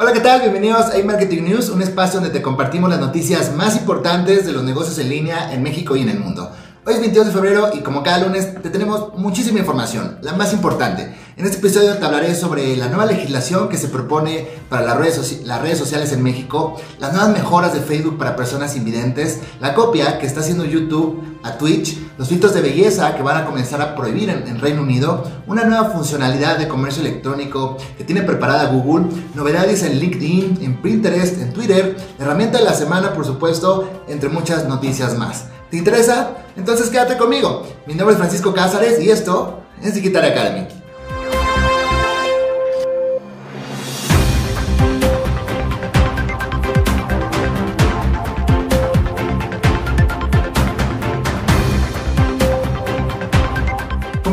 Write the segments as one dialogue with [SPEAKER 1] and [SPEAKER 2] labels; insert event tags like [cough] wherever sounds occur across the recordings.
[SPEAKER 1] Hola, ¿qué tal? Bienvenidos a iMarketing News, un espacio donde te compartimos las noticias más importantes de los negocios en línea en México y en el mundo. Hoy es 22 de febrero y como cada lunes te tenemos muchísima información, la más importante. En este episodio te hablaré sobre la nueva legislación que se propone para las redes, las redes sociales en México, las nuevas mejoras de Facebook para personas invidentes, la copia que está haciendo YouTube a Twitch, los filtros de belleza que van a comenzar a prohibir en, Reino Unido, una nueva funcionalidad de comercio electrónico que tiene preparada Google, novedades en LinkedIn, en Pinterest, en Twitter, herramienta de la semana por supuesto, entre muchas noticias más. ¿Te interesa? Entonces quédate conmigo. Mi nombre es Francisco Cázares y esto es Digital Academy.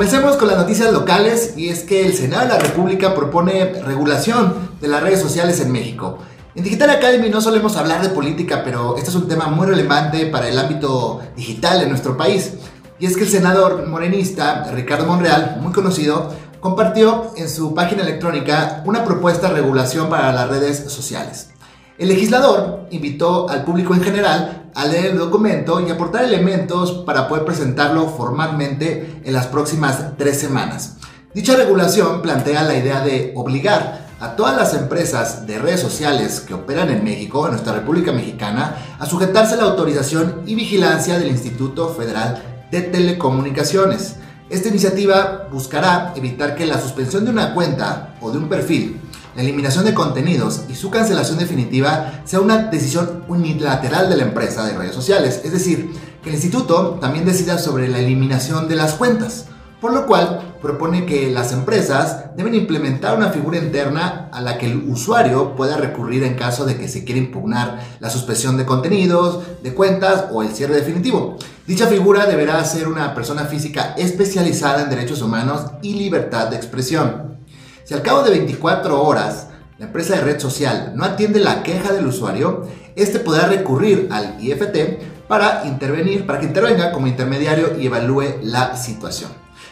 [SPEAKER 1] Comencemos con las noticias locales y es que el Senado de la República propone regulación de las redes sociales en México. En Digital Academy no solemos hablar de política, pero este es un tema muy relevante para el ámbito digital en nuestro país. Y es que el senador morenista Ricardo Monreal, muy conocido, compartió en su página electrónica una propuesta de regulación para las redes sociales. El legislador invitó al público en general a leer el documento y aportar elementos para poder presentarlo formalmente en las próximas tres semanas. Dicha regulación plantea la idea de obligar a todas las empresas de redes sociales que operan en México, en nuestra República Mexicana, a sujetarse a la autorización y vigilancia del Instituto Federal de Telecomunicaciones. Esta iniciativa buscará evitar que la suspensión de una cuenta o de un perfil, la eliminación de contenidos y su cancelación definitiva sea una decisión unilateral de la empresa de redes sociales, es decir, que el instituto también decida sobre la eliminación de las cuentas por lo cual propone que las empresas deben implementar una figura interna a la que el usuario pueda recurrir en caso de que se quiera impugnar la suspensión de contenidos, de cuentas o el cierre definitivo. Dicha figura deberá ser una persona física especializada en derechos humanos y libertad de expresión. Si al cabo de 24 horas la empresa de red social no atiende la queja del usuario, este podrá recurrir al IFT para intervenir, para que intervenga como intermediario y evalúe la situación.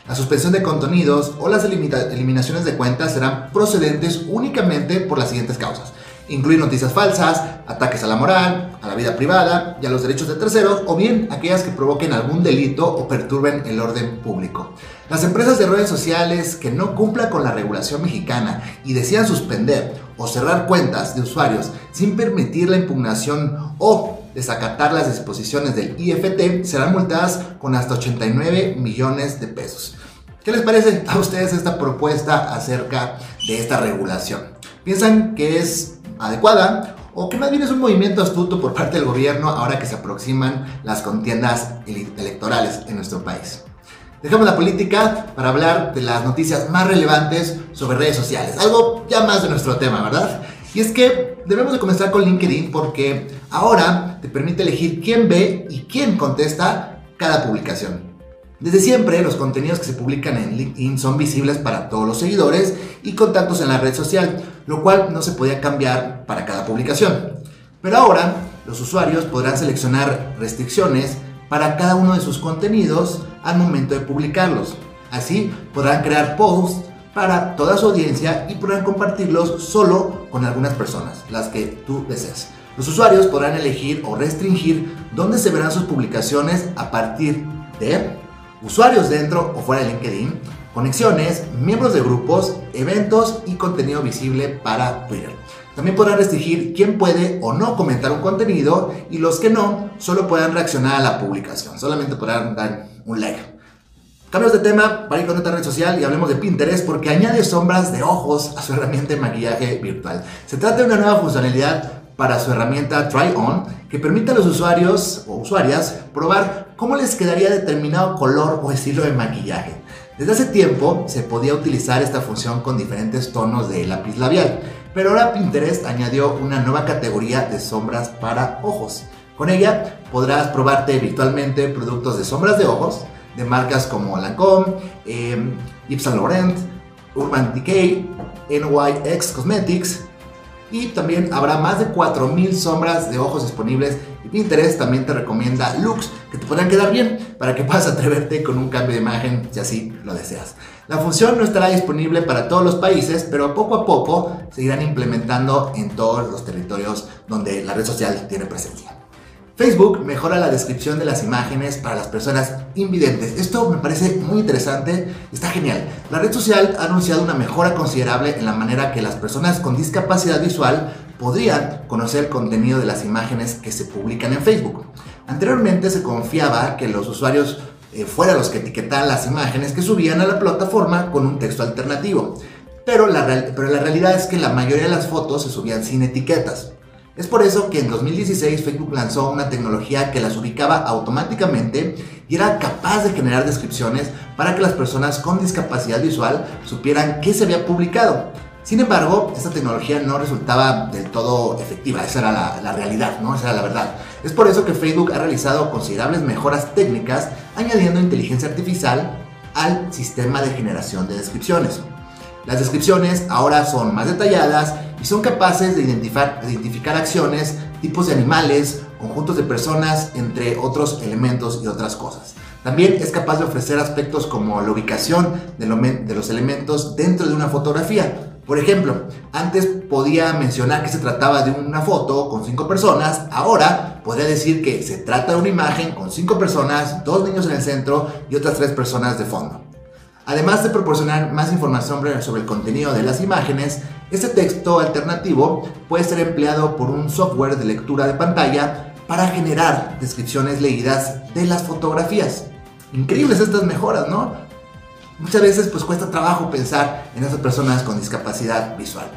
[SPEAKER 1] La suspensión de contenidos o las eliminaciones de cuentas serán procedentes únicamente por las siguientes causas. Incluir noticias falsas, ataques a la moral, a la vida privada y a los derechos de terceros, o bien aquellas que provoquen algún delito o perturben el orden público. Las empresas de redes sociales que no cumplan con la regulación mexicana y decidan suspender o cerrar cuentas de usuarios sin permitir la impugnación o desacatar las disposiciones del IFT serán multadas con hasta 89 millones de pesos. ¿Qué les parece a ustedes esta propuesta acerca de esta regulación? ¿Piensan que es adecuada o que más bien es un movimiento astuto por parte del gobierno ahora que se aproximan las contiendas electorales en nuestro país? Dejamos la política para hablar de las noticias más relevantes sobre redes sociales, algo ya más de nuestro tema, ¿verdad? Y es que debemos de comenzar con LinkedIn porque ahora te permite elegir quién ve y quién contesta cada publicación. Desde siempre los contenidos que se publican en LinkedIn son visibles para todos los seguidores y contactos en la red social, lo cual no se podía cambiar para cada publicación. Pero ahora los usuarios podrán seleccionar restricciones para cada uno de sus contenidos al momento de publicarlos. Así podrán crear posts para toda su audiencia y podrán compartirlos solo con algunas personas, las que tú deseas. Los usuarios podrán elegir o restringir dónde se verán sus publicaciones a partir de usuarios dentro o fuera de LinkedIn, conexiones, miembros de grupos, eventos y contenido visible para Twitter. También podrán restringir quién puede o no comentar un contenido y los que no solo puedan reaccionar a la publicación, solamente podrán dar un like. Cambios de tema para ir con otra red social y hablemos de Pinterest porque añade sombras de ojos a su herramienta de maquillaje virtual. Se trata de una nueva funcionalidad para su herramienta Try On que permite a los usuarios o usuarias probar cómo les quedaría determinado color o estilo de maquillaje. Desde hace tiempo se podía utilizar esta función con diferentes tonos de lápiz labial, pero ahora Pinterest añadió una nueva categoría de sombras para ojos. Con ella podrás probarte virtualmente productos de sombras de ojos, de marcas como Lancome, eh, Yves Saint Laurent, Urban Decay, NYX Cosmetics, y también habrá más de 4000 sombras de ojos disponibles y Pinterest también te recomienda looks que te podrán quedar bien para que puedas [laughs] atreverte con un cambio de imagen si así lo deseas. La función no estará disponible para todos los países, pero poco a poco se irán implementando en todos los territorios donde la red social tiene presencia. Facebook mejora la descripción de las imágenes para las personas invidentes. Esto me parece muy interesante, está genial. La red social ha anunciado una mejora considerable en la manera que las personas con discapacidad visual podrían conocer el contenido de las imágenes que se publican en Facebook. Anteriormente se confiaba que los usuarios eh, fueran los que etiquetaran las imágenes que subían a la plataforma con un texto alternativo. Pero la realidad es que la mayoría de las fotos se subían sin etiquetas. Es por eso que en 2016 Facebook lanzó una tecnología que las ubicaba automáticamente y era capaz de generar descripciones para que las personas con discapacidad visual supieran qué se había publicado. Sin embargo, esta tecnología no resultaba del todo efectiva, esa era la, realidad, ¿no? Esa era la verdad. Es por eso que Facebook ha realizado considerables mejoras técnicas añadiendo inteligencia artificial al sistema de generación de descripciones. Las descripciones ahora son más detalladas y son capaces de identificar, acciones, tipos de animales, conjuntos de personas, entre otros elementos y otras cosas. También es capaz de ofrecer aspectos como la ubicación de, de los elementos dentro de una fotografía. Por ejemplo, antes podía mencionar que se trataba de una foto con cinco personas, ahora podría decir que se trata de una imagen con cinco personas, dos niños en el centro y otras tres personas de fondo. Además de proporcionar más información sobre el contenido de las imágenes, este texto alternativo puede ser empleado por un software de lectura de pantalla para generar descripciones leídas de las fotografías. Increíbles estas mejoras, ¿no? Muchas veces pues cuesta trabajo pensar en esas personas con discapacidad visual.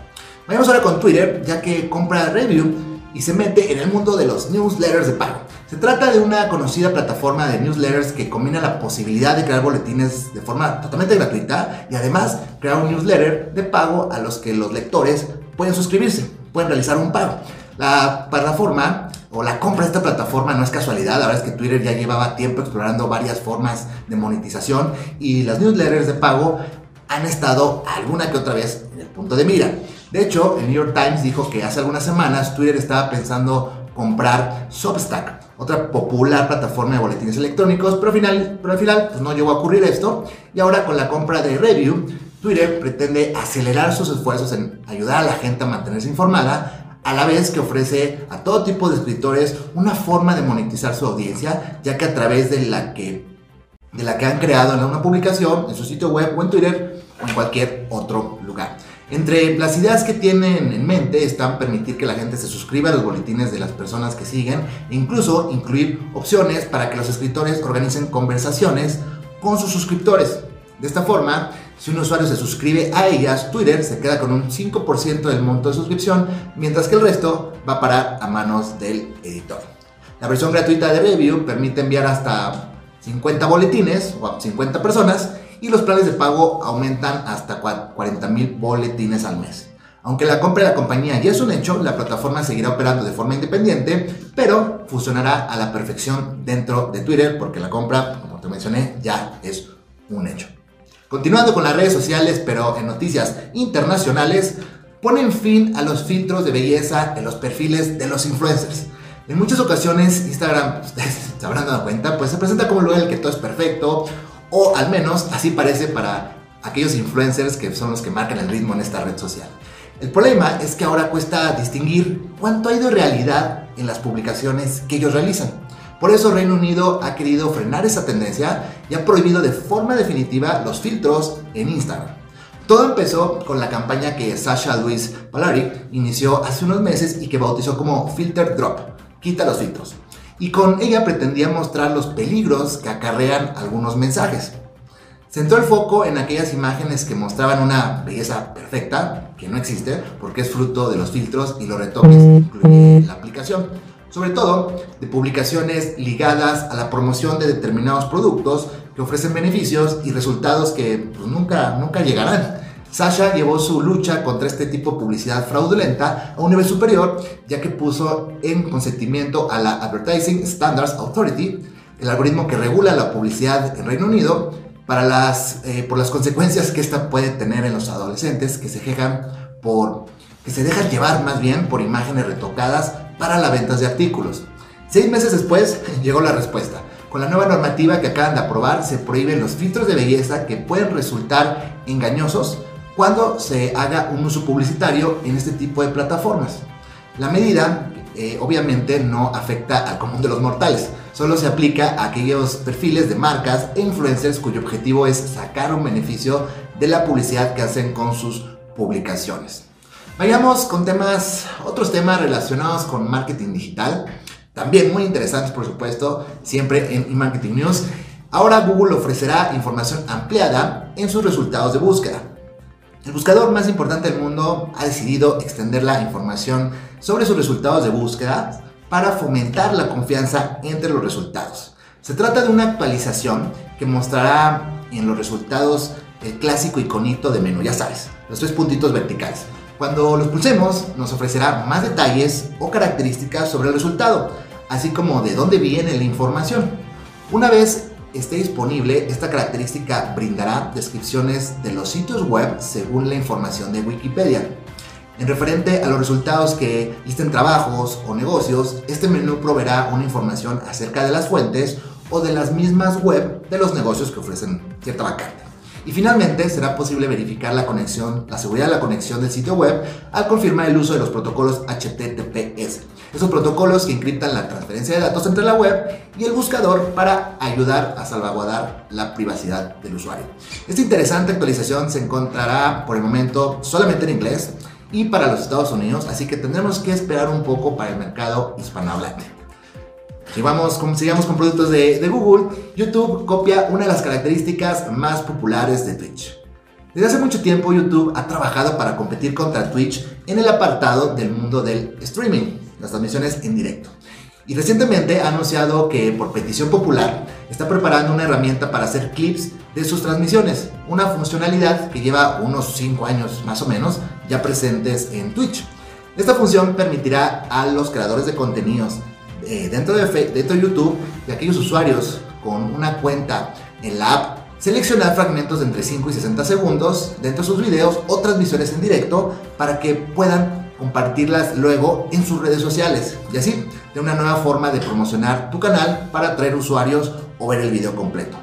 [SPEAKER 1] Vayamos ahora con Twitter, ya que compra Review y se mete en el mundo de los newsletters de pago. Se trata de una conocida plataforma de newsletters que combina la posibilidad de crear boletines de forma totalmente gratuita y además crear un newsletter de pago a los que los lectores pueden suscribirse, pueden realizar un pago. La plataforma o la compra de esta plataforma no es casualidad, la verdad es que Twitter ya llevaba tiempo explorando varias formas de monetización y las newsletters de pago han estado alguna que otra vez en el punto de mira. De hecho, el New York Times dijo que hace algunas semanas Twitter estaba pensando comprar Substack, otra popular plataforma de boletines electrónicos, pero al final, pero al final pues, no llegó a ocurrir esto. Y ahora con la compra de Review, Twitter pretende acelerar sus esfuerzos en ayudar a la gente a mantenerse informada, a la vez que ofrece a todo tipo de escritores una forma de monetizar su audiencia, ya que a través de la que, de la que han creado en una publicación, en su sitio web o en Twitter o en cualquier otro lugar. Entre las ideas que tienen en mente están permitir que la gente se suscriba a los boletines de las personas que siguen e incluso incluir opciones para que los escritores organicen conversaciones con sus suscriptores. De esta forma, si un usuario se suscribe a ellas, Twitter se queda con un 5% del monto de suscripción, mientras que el resto va a parar a manos del editor. La versión gratuita de Review permite enviar hasta 50 boletines o a 50 personas y los planes de pago aumentan hasta 40 mil boletines al mes. Aunque la compra de la compañía ya es un hecho, la plataforma seguirá operando de forma independiente, pero funcionará a la perfección dentro de Twitter porque la compra, como te mencioné, ya es un hecho. Continuando con las redes sociales, pero en noticias internacionales, ponen fin a los filtros de belleza en los perfiles de los influencers. En muchas ocasiones Instagram, [laughs] ustedes se habrán dado cuenta, pues se presenta como un lugar en el que todo es perfecto o al menos así parece para aquellos influencers que son los que marcan el ritmo en esta red social. El problema es que ahora cuesta distinguir cuánto ha ido realidad en las publicaciones que ellos realizan. Por eso Reino Unido ha querido frenar esa tendencia y ha prohibido de forma definitiva los filtros en Instagram. Todo empezó con la campaña que Sasha Louise Palaric inició hace unos meses y que bautizó como Filter Drop, quita los filtros y con ella pretendía mostrar los peligros que acarrean algunos mensajes. Centró el foco en aquellas imágenes que mostraban una belleza perfecta, que no existe, porque es fruto de los filtros y los retoques que incluye la aplicación. Sobre todo de publicaciones ligadas a la promoción de determinados productos que ofrecen beneficios y resultados que pues, nunca, nunca llegarán. Sasha llevó su lucha contra este tipo de publicidad fraudulenta a un nivel superior, ya que puso en consentimiento a la Advertising Standards Authority, el algoritmo que regula la publicidad en Reino Unido, para las, eh, por las consecuencias que esta puede tener en los adolescentes que se quejan por, que se dejan llevar más bien por imágenes retocadas para la venta de artículos. Seis meses después [laughs] llegó la respuesta. Con la nueva normativa que acaban de aprobar se prohíben los filtros de belleza que pueden resultar engañosos cuando se haga un uso publicitario en este tipo de plataformas. La medida eh, obviamente no afecta al común de los mortales, solo se aplica a aquellos perfiles de marcas e influencers cuyo objetivo es sacar un beneficio de la publicidad que hacen con sus publicaciones. Vayamos con temas, otros temas relacionados con marketing digital, también muy interesantes por supuesto, siempre en eMarketing News. Ahora Google ofrecerá información ampliada en sus resultados de búsqueda. El buscador más importante del mundo ha decidido extender la información sobre sus resultados de búsqueda para fomentar la confianza entre los resultados. Se trata de una actualización que mostrará en los resultados el clásico iconito de menú, ya sabes, los tres puntitos verticales. Cuando los pulsemos nos ofrecerá más detalles o características sobre el resultado, así como de dónde viene la información. Una vez esté disponible, esta característica brindará descripciones de los sitios web según la información de Wikipedia. En referente a los resultados que listen trabajos o negocios, este menú proveerá una información acerca de las fuentes o de las mismas web de los negocios que ofrecen cierta vacante. Y finalmente será posible verificar la conexión, la seguridad de la conexión del sitio web al confirmar el uso de los protocolos HTTPS. Esos protocolos que encriptan la transferencia de datos entre la web y el buscador para ayudar a salvaguardar la privacidad del usuario. Esta interesante actualización se encontrará por el momento solamente en inglés y para los Estados Unidos, así que tendremos que esperar un poco para el mercado hispanohablante. Si vamos, sigamos con productos de Google, YouTube copia una de las características más populares de Twitch. Desde hace mucho tiempo YouTube ha trabajado para competir contra Twitch en el apartado del mundo del streaming, las transmisiones en directo. Y recientemente ha anunciado que por petición popular está preparando una herramienta para hacer clips de sus transmisiones, una funcionalidad que lleva unos 5 años más o menos ya presentes en Twitch. Esta función permitirá a los creadores de contenidos eh, dentro, de, dentro de YouTube de aquellos usuarios con una cuenta en la app seleccionar fragmentos de entre 5 y 60 segundos dentro de sus videos o transmisiones en directo para que puedan compartirlas luego en sus redes sociales y así de una nueva forma de promocionar tu canal para atraer usuarios o ver el video completo.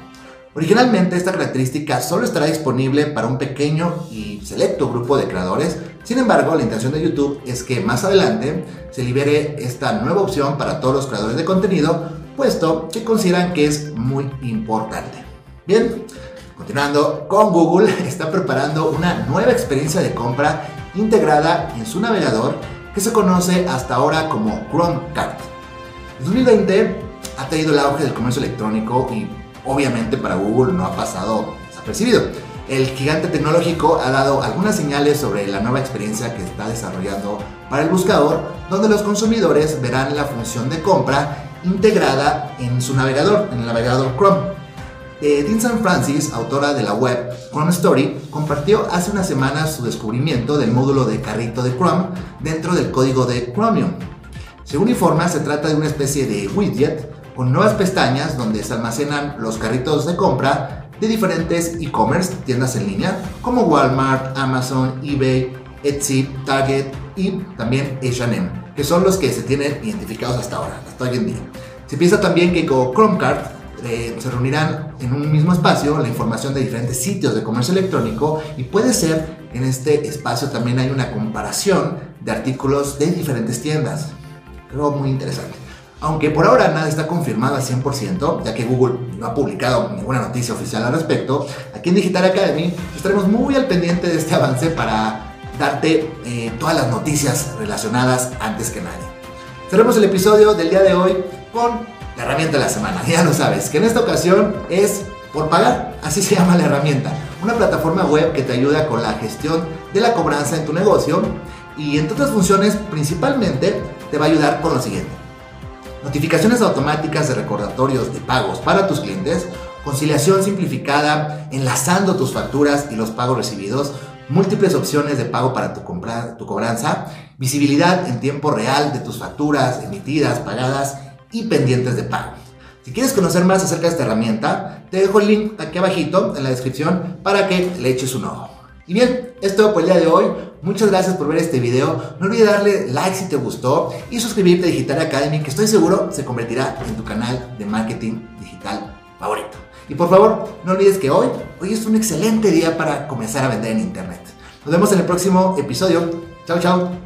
[SPEAKER 1] Originalmente esta característica solo estará disponible para un pequeño y selecto grupo de creadores, sin embargo la intención de YouTube es que más adelante se libere esta nueva opción para todos los creadores de contenido, puesto que consideran que es muy importante. Bien, continuando con Google, [laughs] está preparando una nueva experiencia de compra integrada en su navegador que se conoce hasta ahora como Chromecast. En 2020 ha tenido el auge del comercio electrónico y obviamente para Google no ha pasado desapercibido. El gigante tecnológico ha dado algunas señales sobre la nueva experiencia que está desarrollando para el buscador, donde los consumidores verán la función de compra integrada en su navegador, en el navegador Chrome. Eh, Dean San Francis, autora de la web Chrome Story, compartió hace unas semanas su descubrimiento del módulo de carrito de Chrome dentro del código de Chromium. Según informa, se trata de una especie de widget con nuevas pestañas donde se almacenan los carritos de compra de diferentes e-commerce, tiendas en línea, como Walmart, Amazon, eBay, Etsy, Target y también H&M, que son los que se tienen identificados hasta ahora, hasta hoy en día. Se piensa también que con Chromecart eh, se reunirán en un mismo espacio la información de diferentes sitios de comercio electrónico y puede ser en este espacio también hay una comparación de artículos de diferentes tiendas. Creo muy interesante. Aunque por ahora nada está confirmado al 100%, ya que Google no ha publicado ninguna noticia oficial al respecto, aquí en Digital Academy estaremos muy al pendiente de este avance para darte eh, todas las noticias relacionadas antes que nadie. Cerremos el episodio del día de hoy con la herramienta de la semana. [laughs] Ya lo sabes, que en esta ocasión es por pagar, así se llama la herramienta. Una plataforma web que te ayuda con la gestión de la cobranza en tu negocio. Y entre otras funciones principalmente te va a ayudar con lo siguiente. Notificaciones automáticas de recordatorios de pagos para tus clientes, conciliación simplificada, enlazando tus facturas y los pagos recibidos, múltiples opciones de pago para tu, tu cobranza, visibilidad en tiempo real de tus facturas emitidas, pagadas y pendientes de pago. Si quieres conocer más acerca de esta herramienta, te dejo el link aquí abajito en la descripción para que le eches un ojo. Y bien, esto por el día de hoy. Muchas gracias por ver este video. No olvides darle like si te gustó y suscribirte a Digital Academy, que estoy seguro se convertirá en tu canal de marketing digital favorito. Y por favor, no olvides que hoy, hoy es un excelente día para comenzar a vender en Internet. Nos vemos en el próximo episodio. Chao, chao.